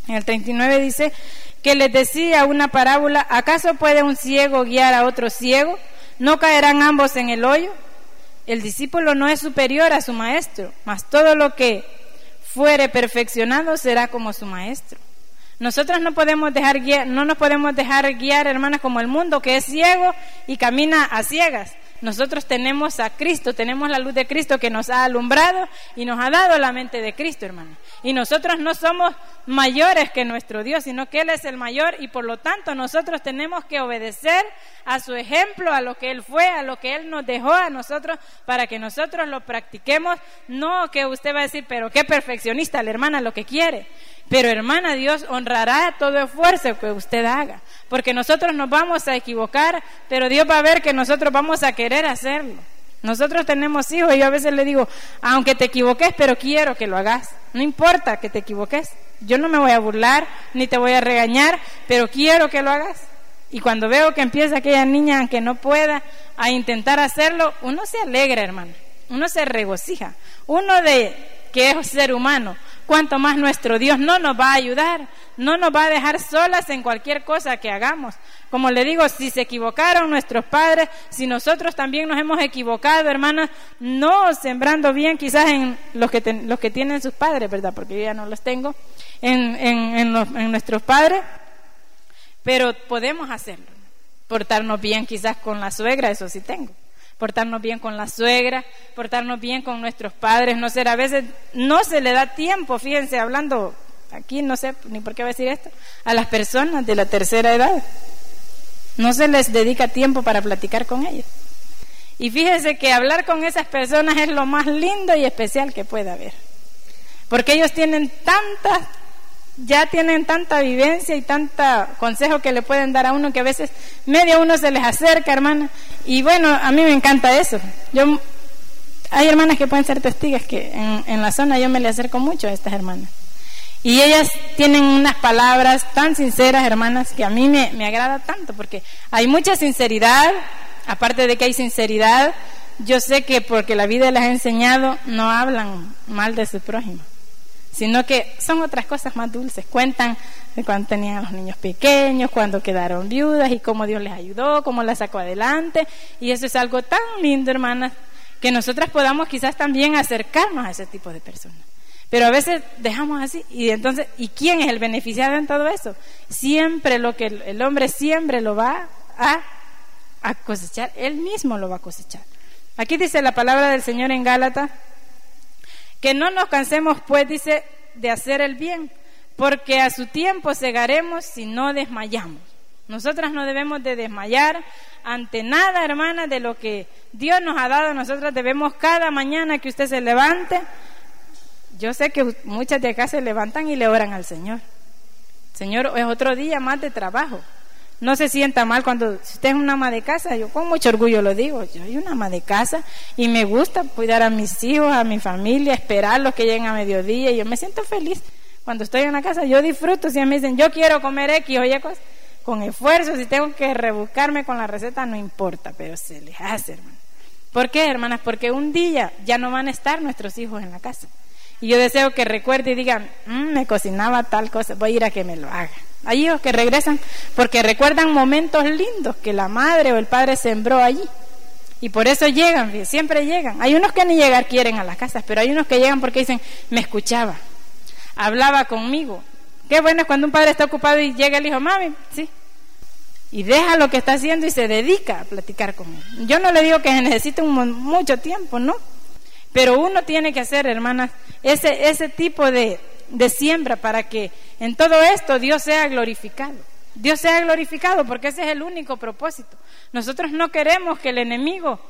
Speaker 2: en el 39 dice que les decía una parábola, ¿acaso puede un ciego guiar a otro ciego? ¿No caerán ambos en el hoyo? El discípulo no es superior a su maestro, mas todo lo que fuere perfeccionado será como su maestro. Nosotros no podemos dejar no nos podemos dejar guiar, hermanas, como el mundo que es ciego y camina a ciegas. Nosotros tenemos a Cristo, tenemos la luz de Cristo que nos ha alumbrado y nos ha dado la mente de Cristo, hermano. Y nosotros no somos mayores que nuestro Dios, sino que Él es el mayor y por lo tanto nosotros tenemos que obedecer a su ejemplo, a lo que Él fue, a lo que Él nos dejó a nosotros para que nosotros lo practiquemos. No que usted va a decir, pero qué perfeccionista la hermana lo que quiere. Pero hermana, Dios honrará todo esfuerzo que usted haga, porque nosotros nos vamos a equivocar, pero Dios va a ver que nosotros vamos a querer hacerlo. Nosotros tenemos hijos y yo a veces le digo, aunque te equivoques, pero quiero que lo hagas. No importa que te equivoques. Yo no me voy a burlar ni te voy a regañar, pero quiero que lo hagas. Y cuando veo que empieza aquella niña, aunque no pueda, a intentar hacerlo, uno se alegra, hermano. Uno se regocija. Uno de que es ser humano, cuanto más nuestro Dios no nos va a ayudar, no nos va a dejar solas en cualquier cosa que hagamos. Como le digo, si se equivocaron nuestros padres, si nosotros también nos hemos equivocado, hermanas, no sembrando bien quizás en los que, los que tienen sus padres, ¿verdad? Porque yo ya no los tengo, en, en nuestros padres, pero podemos hacerlo. Portarnos bien quizás con la suegra, eso sí tengo portarnos bien con la suegra, portarnos bien con nuestros padres, no ser, a veces no se le da tiempo, fíjense, hablando aquí, no sé ni por qué voy a decir esto, a las personas de la tercera edad. No se les dedica tiempo para platicar con ellos. Y fíjense que hablar con esas personas es lo más lindo y especial que puede haber. Porque ellos tienen tantas ya tienen tanta vivencia y tanta consejo que le pueden dar a uno que a veces medio uno se les acerca, hermana. Y bueno, a mí me encanta eso. Yo hay hermanas que pueden ser testigas que en, la zona yo me le acerco mucho a estas hermanas. Y ellas tienen unas palabras tan sinceras, hermanas, que a mí me, me agrada tanto, porque hay mucha sinceridad, aparte de que hay sinceridad, yo sé que porque la vida les ha enseñado, no hablan mal de su prójimo sino que son otras cosas más dulces. Cuentan de cuando tenían a los niños pequeños, cuando quedaron viudas y cómo Dios les ayudó, cómo las sacó adelante. Y eso es algo tan lindo, hermanas, que nosotras podamos quizás también acercarnos a ese tipo de personas. Pero a veces dejamos así y entonces, ¿y quién es el beneficiado en todo eso? Siempre lo que el, hombre siempre lo va a, a cosechar, él mismo lo va a cosechar. Aquí dice la palabra del Señor en Gálatas que no nos cansemos, pues, dice, de hacer el bien, porque a su tiempo cegaremos si no desmayamos. Nosotras no debemos de desmayar ante nada, hermana, de lo que Dios nos ha dado. Nosotras debemos cada mañana que usted se levante. Yo sé que muchas de acá se levantan y le oran al Señor. Señor, es otro día más de trabajo no se sienta mal cuando usted es una ama de casa, yo con mucho orgullo lo digo, yo soy una ama de casa y me gusta cuidar a mis hijos, a mi familia, esperarlos que lleguen a mediodía y yo me siento feliz cuando estoy en la casa, yo disfruto si me dicen, yo quiero comer X, oye, con esfuerzo, si tengo que rebuscarme con la receta, no importa, pero se les hace, hermano. ¿Por qué, hermanas? Porque un día ya no van a estar nuestros hijos en la casa. Y yo deseo que recuerde y digan, mm, me cocinaba tal cosa, voy a ir a que me lo haga. Hay hijos que regresan porque recuerdan momentos lindos que la madre o el padre sembró allí. Y por eso llegan, siempre llegan. Hay unos que ni llegar quieren a las casas, pero hay unos que llegan porque dicen, me escuchaba, hablaba conmigo. Qué bueno es cuando un padre está ocupado y llega el hijo, mami, sí. Y deja lo que está haciendo y se dedica a platicar conmigo. Yo no le digo que necesite un, mucho tiempo, ¿no? Pero uno tiene que hacer, hermanas, ese, ese tipo de, de siembra para que en todo esto Dios sea glorificado. Dios sea glorificado porque ese es el único propósito. Nosotros no queremos que el enemigo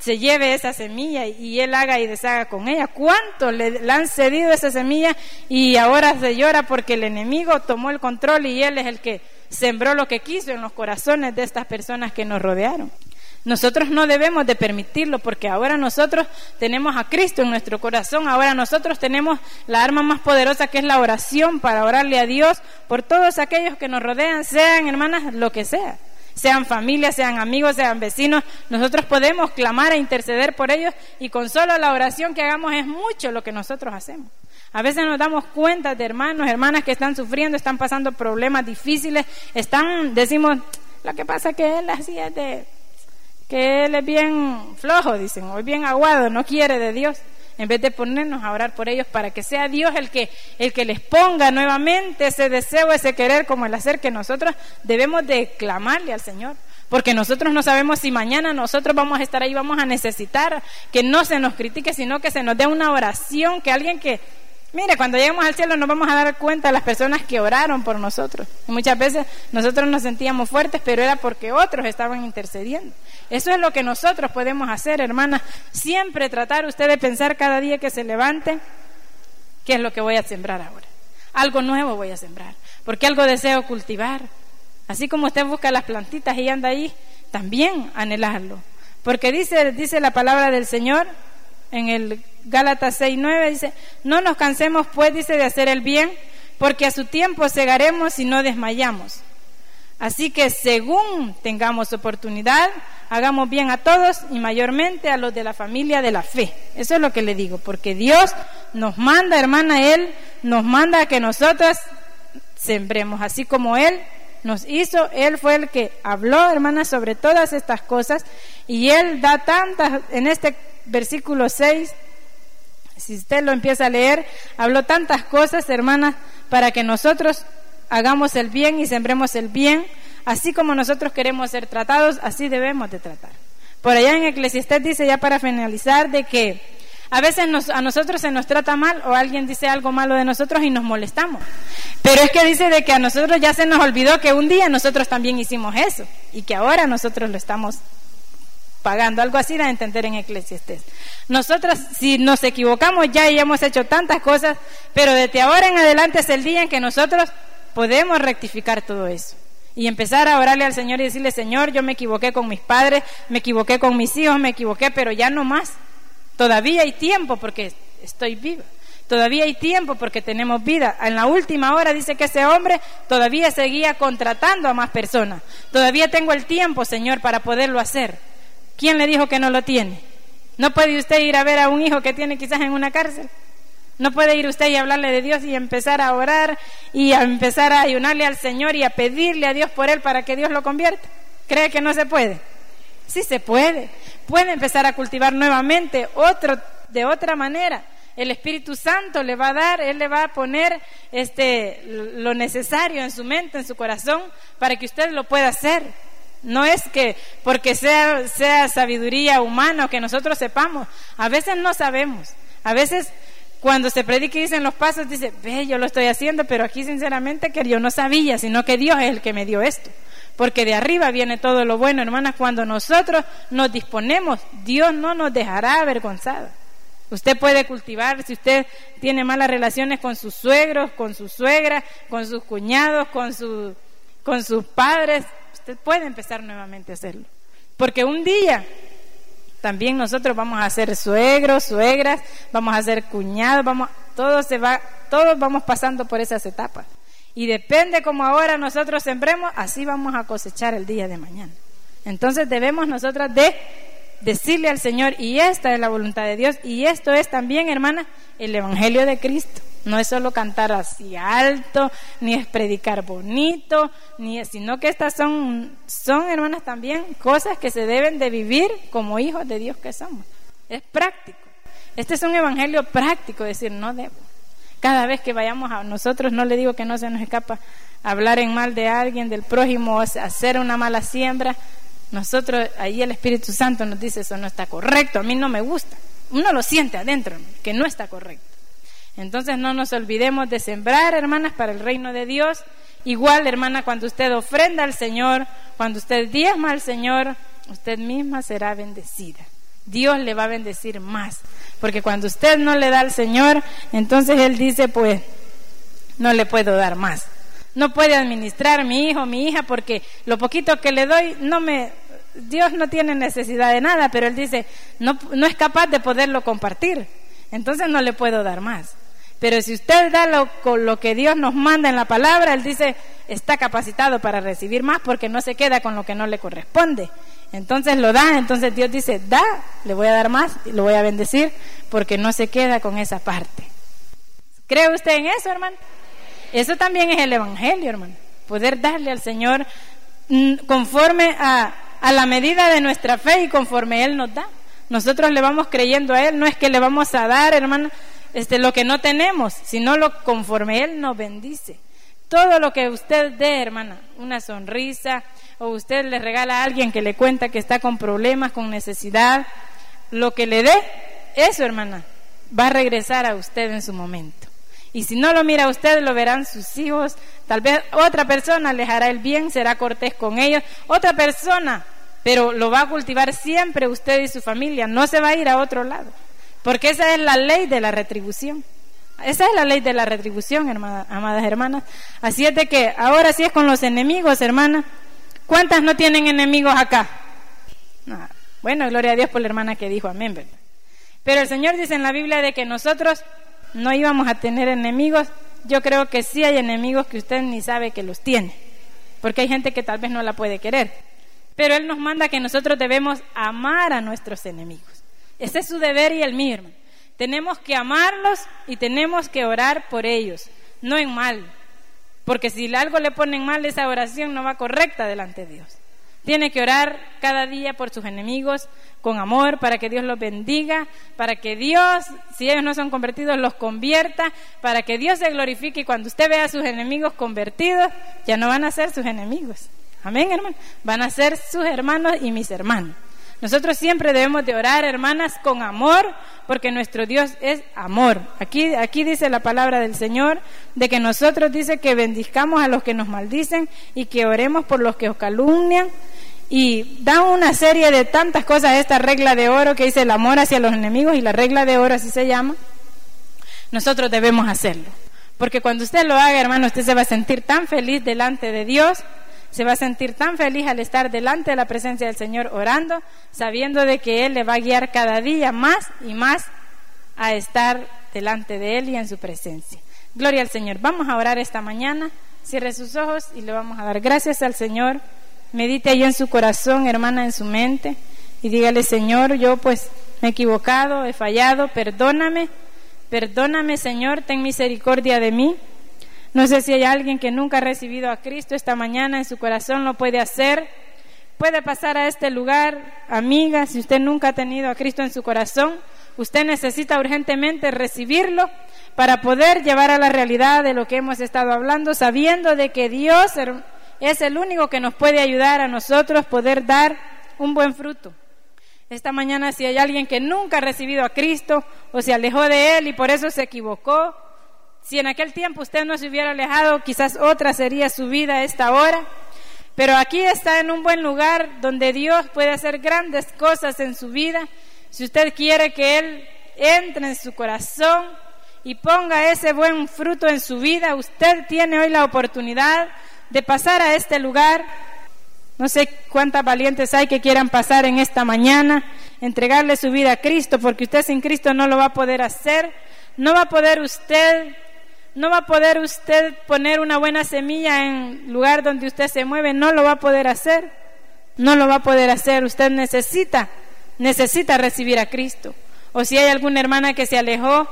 Speaker 2: se lleve esa semilla y él haga y deshaga con ella. ¿Cuánto le, le, han cedido esa semilla y ahora se llora porque el enemigo tomó el control y él es el que sembró lo que quiso en los corazones de estas personas que nos rodearon? Nosotros no debemos de permitirlo porque ahora nosotros tenemos a Cristo en nuestro corazón, ahora nosotros tenemos la arma más poderosa que es la oración para orarle a Dios por todos aquellos que nos rodean, sean hermanas, lo que sea, sean familias, sean amigos, sean vecinos, nosotros podemos clamar e interceder por ellos y con solo la oración que hagamos es mucho lo que nosotros hacemos. A veces nos damos cuenta de hermanos, hermanas que están sufriendo, están pasando problemas difíciles, están, decimos, lo que pasa que él así es de que él es bien flojo, dicen, o bien aguado, no quiere de Dios. en vez de ponernos a orar por ellos para que sea Dios el que, el que les ponga nuevamente ese deseo, ese querer como el hacer que nosotros debemos de clamarle al Señor. Porque nosotros no sabemos si mañana nosotros vamos a estar ahí, vamos a necesitar que no se nos critique, sino que se nos dé una oración, que alguien que, mire, cuando lleguemos al cielo nos vamos a dar cuenta de las personas que oraron por nosotros. Muchas veces nosotros nos sentíamos fuertes, pero era porque otros estaban intercediendo. Eso es lo que nosotros podemos hacer, hermanas. Siempre tratar usted de pensar cada día que se levante, ¿qué es lo que voy a sembrar ahora? Algo nuevo voy a sembrar, porque algo deseo cultivar. Así como usted busca las plantitas y anda ahí, también anhelarlo. Porque dice, dice la palabra del Señor en el Gálatas 6:9 dice, "No nos cansemos pues dice de hacer el bien, porque a su tiempo segaremos y no desmayamos." Así que según tengamos oportunidad, hagamos bien a todos y mayormente a los de la familia de la fe. Eso es lo que le digo, porque Dios nos manda, hermana, Él nos manda a que nosotros sembremos, así como Él nos hizo, Él fue el que habló, hermanas, sobre todas estas cosas y Él da tantas, en este versículo 6, si usted lo empieza a leer, habló tantas cosas, hermanas, para que nosotros hagamos el bien y sembremos el bien, así como nosotros queremos ser tratados, así debemos de tratar. Por allá en Eclesiastés dice ya para finalizar de que a veces a nosotros se nos trata mal o alguien dice algo malo de nosotros y nos molestamos. Pero es que dice de que a nosotros ya se nos olvidó que un día nosotros también hicimos eso y que ahora nosotros lo estamos pagando. Algo así da a entender en Eclesiastés. Nosotros si nos equivocamos ya y hemos hecho tantas cosas, pero desde ahora en adelante es el día en que nosotros podemos rectificar todo eso y empezar a orarle al Señor y decirle, Señor, yo me equivoqué con mis padres, me equivoqué con mis hijos, me equivoqué, pero ya no más. Todavía hay tiempo porque estoy viva. Todavía hay tiempo porque tenemos vida. En la última hora dice que ese hombre todavía seguía contratando a más personas. Todavía tengo el tiempo, Señor, para poderlo hacer. ¿Quién le dijo que no lo tiene? ¿No puede usted ir a ver a un hijo que tiene quizás en una cárcel? ¿No puede ir usted y hablarle de Dios y empezar a orar y a empezar a ayunarle al Señor y a pedirle a Dios por él para que Dios lo convierta? ¿Cree que no se puede? Sí se puede. Puede empezar a cultivar nuevamente otro de otra manera. El Espíritu Santo le va a dar, él le va a poner este lo necesario en su mente, en su corazón para que usted lo pueda hacer. No es que porque sea sea sabiduría humana o que nosotros sepamos, a veces no sabemos. A veces cuando se predica y dicen los pasos, dice, ve, yo lo estoy haciendo, pero aquí sinceramente que yo no sabía, sino que Dios es el que me dio esto porque de arriba viene todo lo bueno, hermanas. Cuando nosotros nos disponemos, Dios no nos dejará avergonzados. Usted puede cultivar, si usted tiene malas relaciones con sus suegros, con su suegra, con sus cuñados, con, su, con sus padres, usted puede empezar nuevamente a hacerlo. Porque un día también nosotros vamos a ser suegros, suegras, vamos a ser cuñados, vamos, todo se va, todos vamos pasando por esas etapas. Y depende como ahora nosotros sembremos, así vamos a cosechar el día de mañana. Entonces debemos nosotras de decirle al Señor, y esta es la voluntad de Dios, y esto es también, hermana, el Evangelio de Cristo. No es solo cantar así alto, ni es predicar bonito, ni es, sino que estas son, son, hermanas, también cosas que se deben de vivir como hijos de Dios que somos. Es práctico. Este es un evangelio práctico, decir, no debo. Cada vez que vayamos a nosotros, no le digo que no se nos escapa hablar en mal de alguien, del prójimo, hacer una mala siembra. Nosotros, ahí el Espíritu Santo nos dice, eso no está correcto, a mí no me gusta. Uno lo siente adentro, que no está correcto. Entonces no nos olvidemos de sembrar, hermanas, para el reino de Dios. Igual, hermana, cuando usted ofrenda al Señor, cuando usted diezma al Señor, usted misma será bendecida. Dios le va a bendecir más. Porque cuando usted no le da al Señor, entonces Él dice, pues, no le puedo dar más. No puede administrar mi hijo, mi hija, porque lo poquito que le doy, no me, Dios no tiene necesidad de nada, pero Él dice, no, no es capaz de poderlo compartir. Entonces no le puedo dar más. Pero si usted da lo, lo que Dios nos manda en la palabra, Él dice, está capacitado para recibir más porque no se queda con lo que no le corresponde. Entonces lo da, entonces Dios dice, da, le voy a dar más y lo voy a bendecir porque no se queda con esa parte. ¿Cree usted en eso, hermano? Eso también es el Evangelio, hermano. Poder darle al Señor mm, conforme a, a la medida de nuestra fe y conforme Él nos da. Nosotros le vamos creyendo a Él, no es que le vamos a dar, hermana, este, lo que no tenemos, sino lo conforme Él nos bendice. Todo lo que usted dé, hermana, una sonrisa, o usted le regala a alguien que le cuenta que está con problemas, con necesidad, lo que le dé, eso, hermana, va a regresar a usted en su momento. Y si no lo mira usted, lo verán sus hijos. Tal vez otra persona les hará el bien, será cortés con ellos. Otra persona, pero lo va a cultivar siempre usted y su familia. No se va a ir a otro lado. Porque esa es la ley de la retribución. Esa es la ley de la retribución, amadas hermanas. Así es de que ahora sí es con los enemigos, hermanas. ¿Cuántas no tienen enemigos acá? Bueno, gloria a Dios por la hermana que dijo amén, ¿verdad? Pero el Señor dice en la Biblia de que nosotros no íbamos a tener enemigos. Yo creo que sí hay enemigos que usted ni sabe que los tiene, porque hay gente que tal vez no la puede querer. Pero Él nos manda que nosotros debemos amar a nuestros enemigos. Ese es su deber y el mío, hermano. Tenemos que amarlos y tenemos que orar por ellos, no en mal. Porque si algo le ponen mal, esa oración no va correcta delante de Dios. Tiene que orar cada día por sus enemigos con amor para que Dios los bendiga, para que Dios, si ellos no son convertidos, los convierta, para que Dios se glorifique y cuando usted vea a sus enemigos convertidos, ya no van a ser sus enemigos. Amén, hermano. Van a ser sus hermanos y mis hermanos. Nosotros siempre debemos de orar, hermanas, con amor, porque nuestro Dios es amor. Aquí, aquí dice la palabra del Señor, de que nosotros dice que bendizcamos a los que nos maldicen y que oremos por los que os calumnian. Y da una serie de tantas cosas esta regla de oro que dice el amor hacia los enemigos y la regla de oro así se llama. Nosotros debemos hacerlo. Porque cuando usted lo haga, hermano, usted se va a sentir tan feliz delante de Dios se va a sentir tan feliz al estar delante de la presencia del Señor orando, sabiendo de que Él le va a guiar cada día más y más a estar delante de Él y en su presencia. Gloria al Señor. Vamos a orar esta mañana. Cierre sus ojos y le vamos a dar gracias al Señor. Medite ahí en su corazón, hermana, en su mente, y dígale, Señor, yo pues me he equivocado, he fallado, perdóname, perdóname, Señor, ten misericordia de mí. No sé si hay alguien que nunca ha recibido a Cristo esta mañana en su corazón, lo puede hacer. Puede pasar a este lugar, amiga, si usted nunca ha tenido a Cristo en su corazón, usted necesita urgentemente recibirlo para poder llevar a la realidad de lo que hemos estado hablando, sabiendo de que Dios es el único que nos puede ayudar a nosotros poder dar un buen fruto. Esta mañana si hay alguien que nunca ha recibido a Cristo o se alejó de Él y por eso se equivocó, si en aquel tiempo usted no se hubiera alejado, quizás otra sería su vida a esta hora. Pero aquí está en un buen lugar donde Dios puede hacer grandes cosas en su vida. Si usted quiere que Él entre en su corazón y ponga ese buen fruto en su vida, usted tiene hoy la oportunidad de pasar a este lugar. No sé cuántas valientes hay que quieran pasar en esta mañana, entregarle su vida a Cristo, porque usted sin Cristo no lo va a poder hacer. No va a poder usted no va a poder usted poner una buena semilla en lugar donde usted se mueve, no lo va a poder hacer. No lo va a poder hacer. Usted necesita, necesita recibir a Cristo. O si hay alguna hermana que se alejó,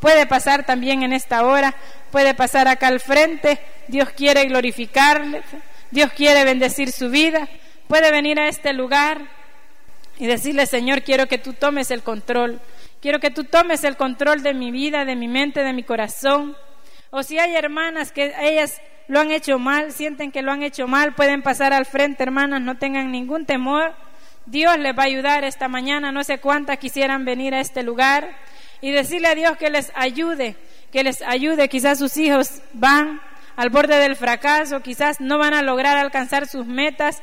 Speaker 2: puede pasar también en esta hora, puede pasar acá al frente. Dios quiere glorificarle, Dios quiere bendecir su vida. Puede venir a este lugar y decirle, Señor, quiero que tú tomes el control. Quiero que tú tomes el control de mi vida, de mi mente, de mi corazón. O si hay hermanas que ellas lo han hecho mal, sienten que lo han hecho mal, pueden pasar al frente, hermanas, no tengan ningún temor. Dios les va a ayudar esta mañana, no sé cuántas quisieran venir a este lugar y decirle a Dios que les ayude, que les ayude. Quizás sus hijos van al borde del fracaso, quizás no van a lograr alcanzar sus metas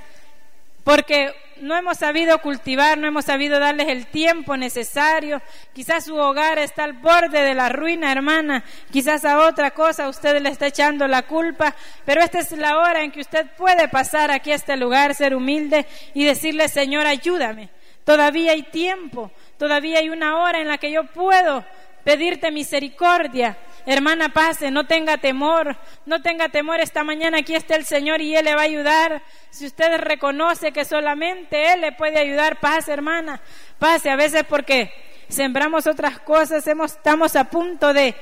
Speaker 2: porque no hemos sabido cultivar, no hemos sabido darles el tiempo necesario. Quizás su hogar está al borde de la ruina, hermana. Quizás a otra cosa usted le está echando la culpa. Pero esta es la hora en que usted puede pasar aquí a este lugar, ser humilde y decirle, Señor, ayúdame. Todavía hay tiempo, todavía hay una hora en la que yo puedo pedirte misericordia. Hermana, pase, no tenga temor, no tenga temor. Esta mañana aquí está el Señor y Él le va a ayudar. Si usted reconoce que solamente Él le puede ayudar, pase, hermana, pase. A veces porque sembramos otras cosas, estamos a punto de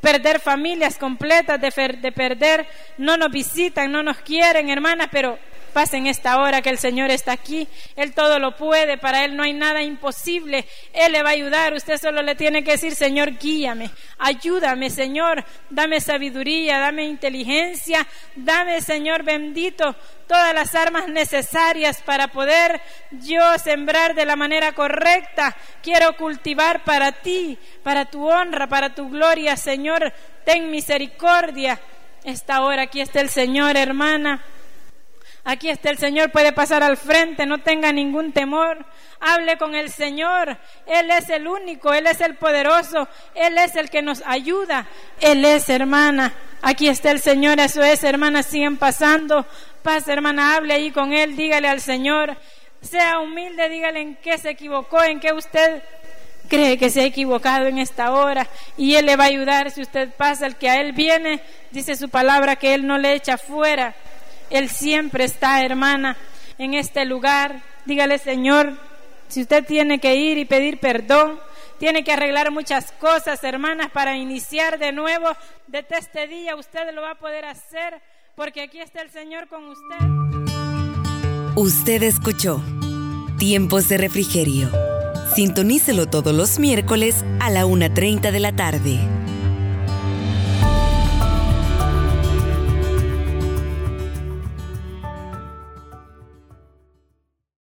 Speaker 2: perder familias completas, de, de perder, no nos visitan, no nos quieren, hermanas, pero Pasen esta hora que el Señor está aquí. Él todo lo puede. Para Él no hay nada imposible. Él le va a ayudar. Usted solo le tiene que decir, Señor, guíame. Ayúdame, Señor. Dame sabiduría, dame inteligencia. Dame, Señor bendito, todas las armas necesarias para poder yo sembrar de la manera correcta. Quiero cultivar para ti, para tu honra, para tu gloria, Señor. Ten misericordia. Esta hora aquí está el Señor, hermana. Aquí está el Señor, puede pasar al frente, no tenga ningún temor. Hable con el Señor. Él es el único, Él es el poderoso, Él es el que nos ayuda. Él es, hermana. Aquí está el Señor, eso es, hermana, siguen pasando. Pasa, hermana, hable ahí con Él, dígale al Señor. Sea humilde, dígale en qué se equivocó, en qué usted cree que se ha equivocado en esta hora y Él le va a ayudar si usted pasa, el que a Él viene, dice su palabra que Él no le echa fuera. Él siempre está, hermana, en este lugar. Dígale, Señor, si usted tiene que ir y pedir perdón, tiene que arreglar muchas cosas, hermanas, para iniciar de nuevo desde este día. Usted lo va a poder hacer porque aquí está el Señor con usted.
Speaker 1: Usted escuchó Tiempos de Refrigerio. Sintonícelo todos los miércoles a la 1.30 de la tarde.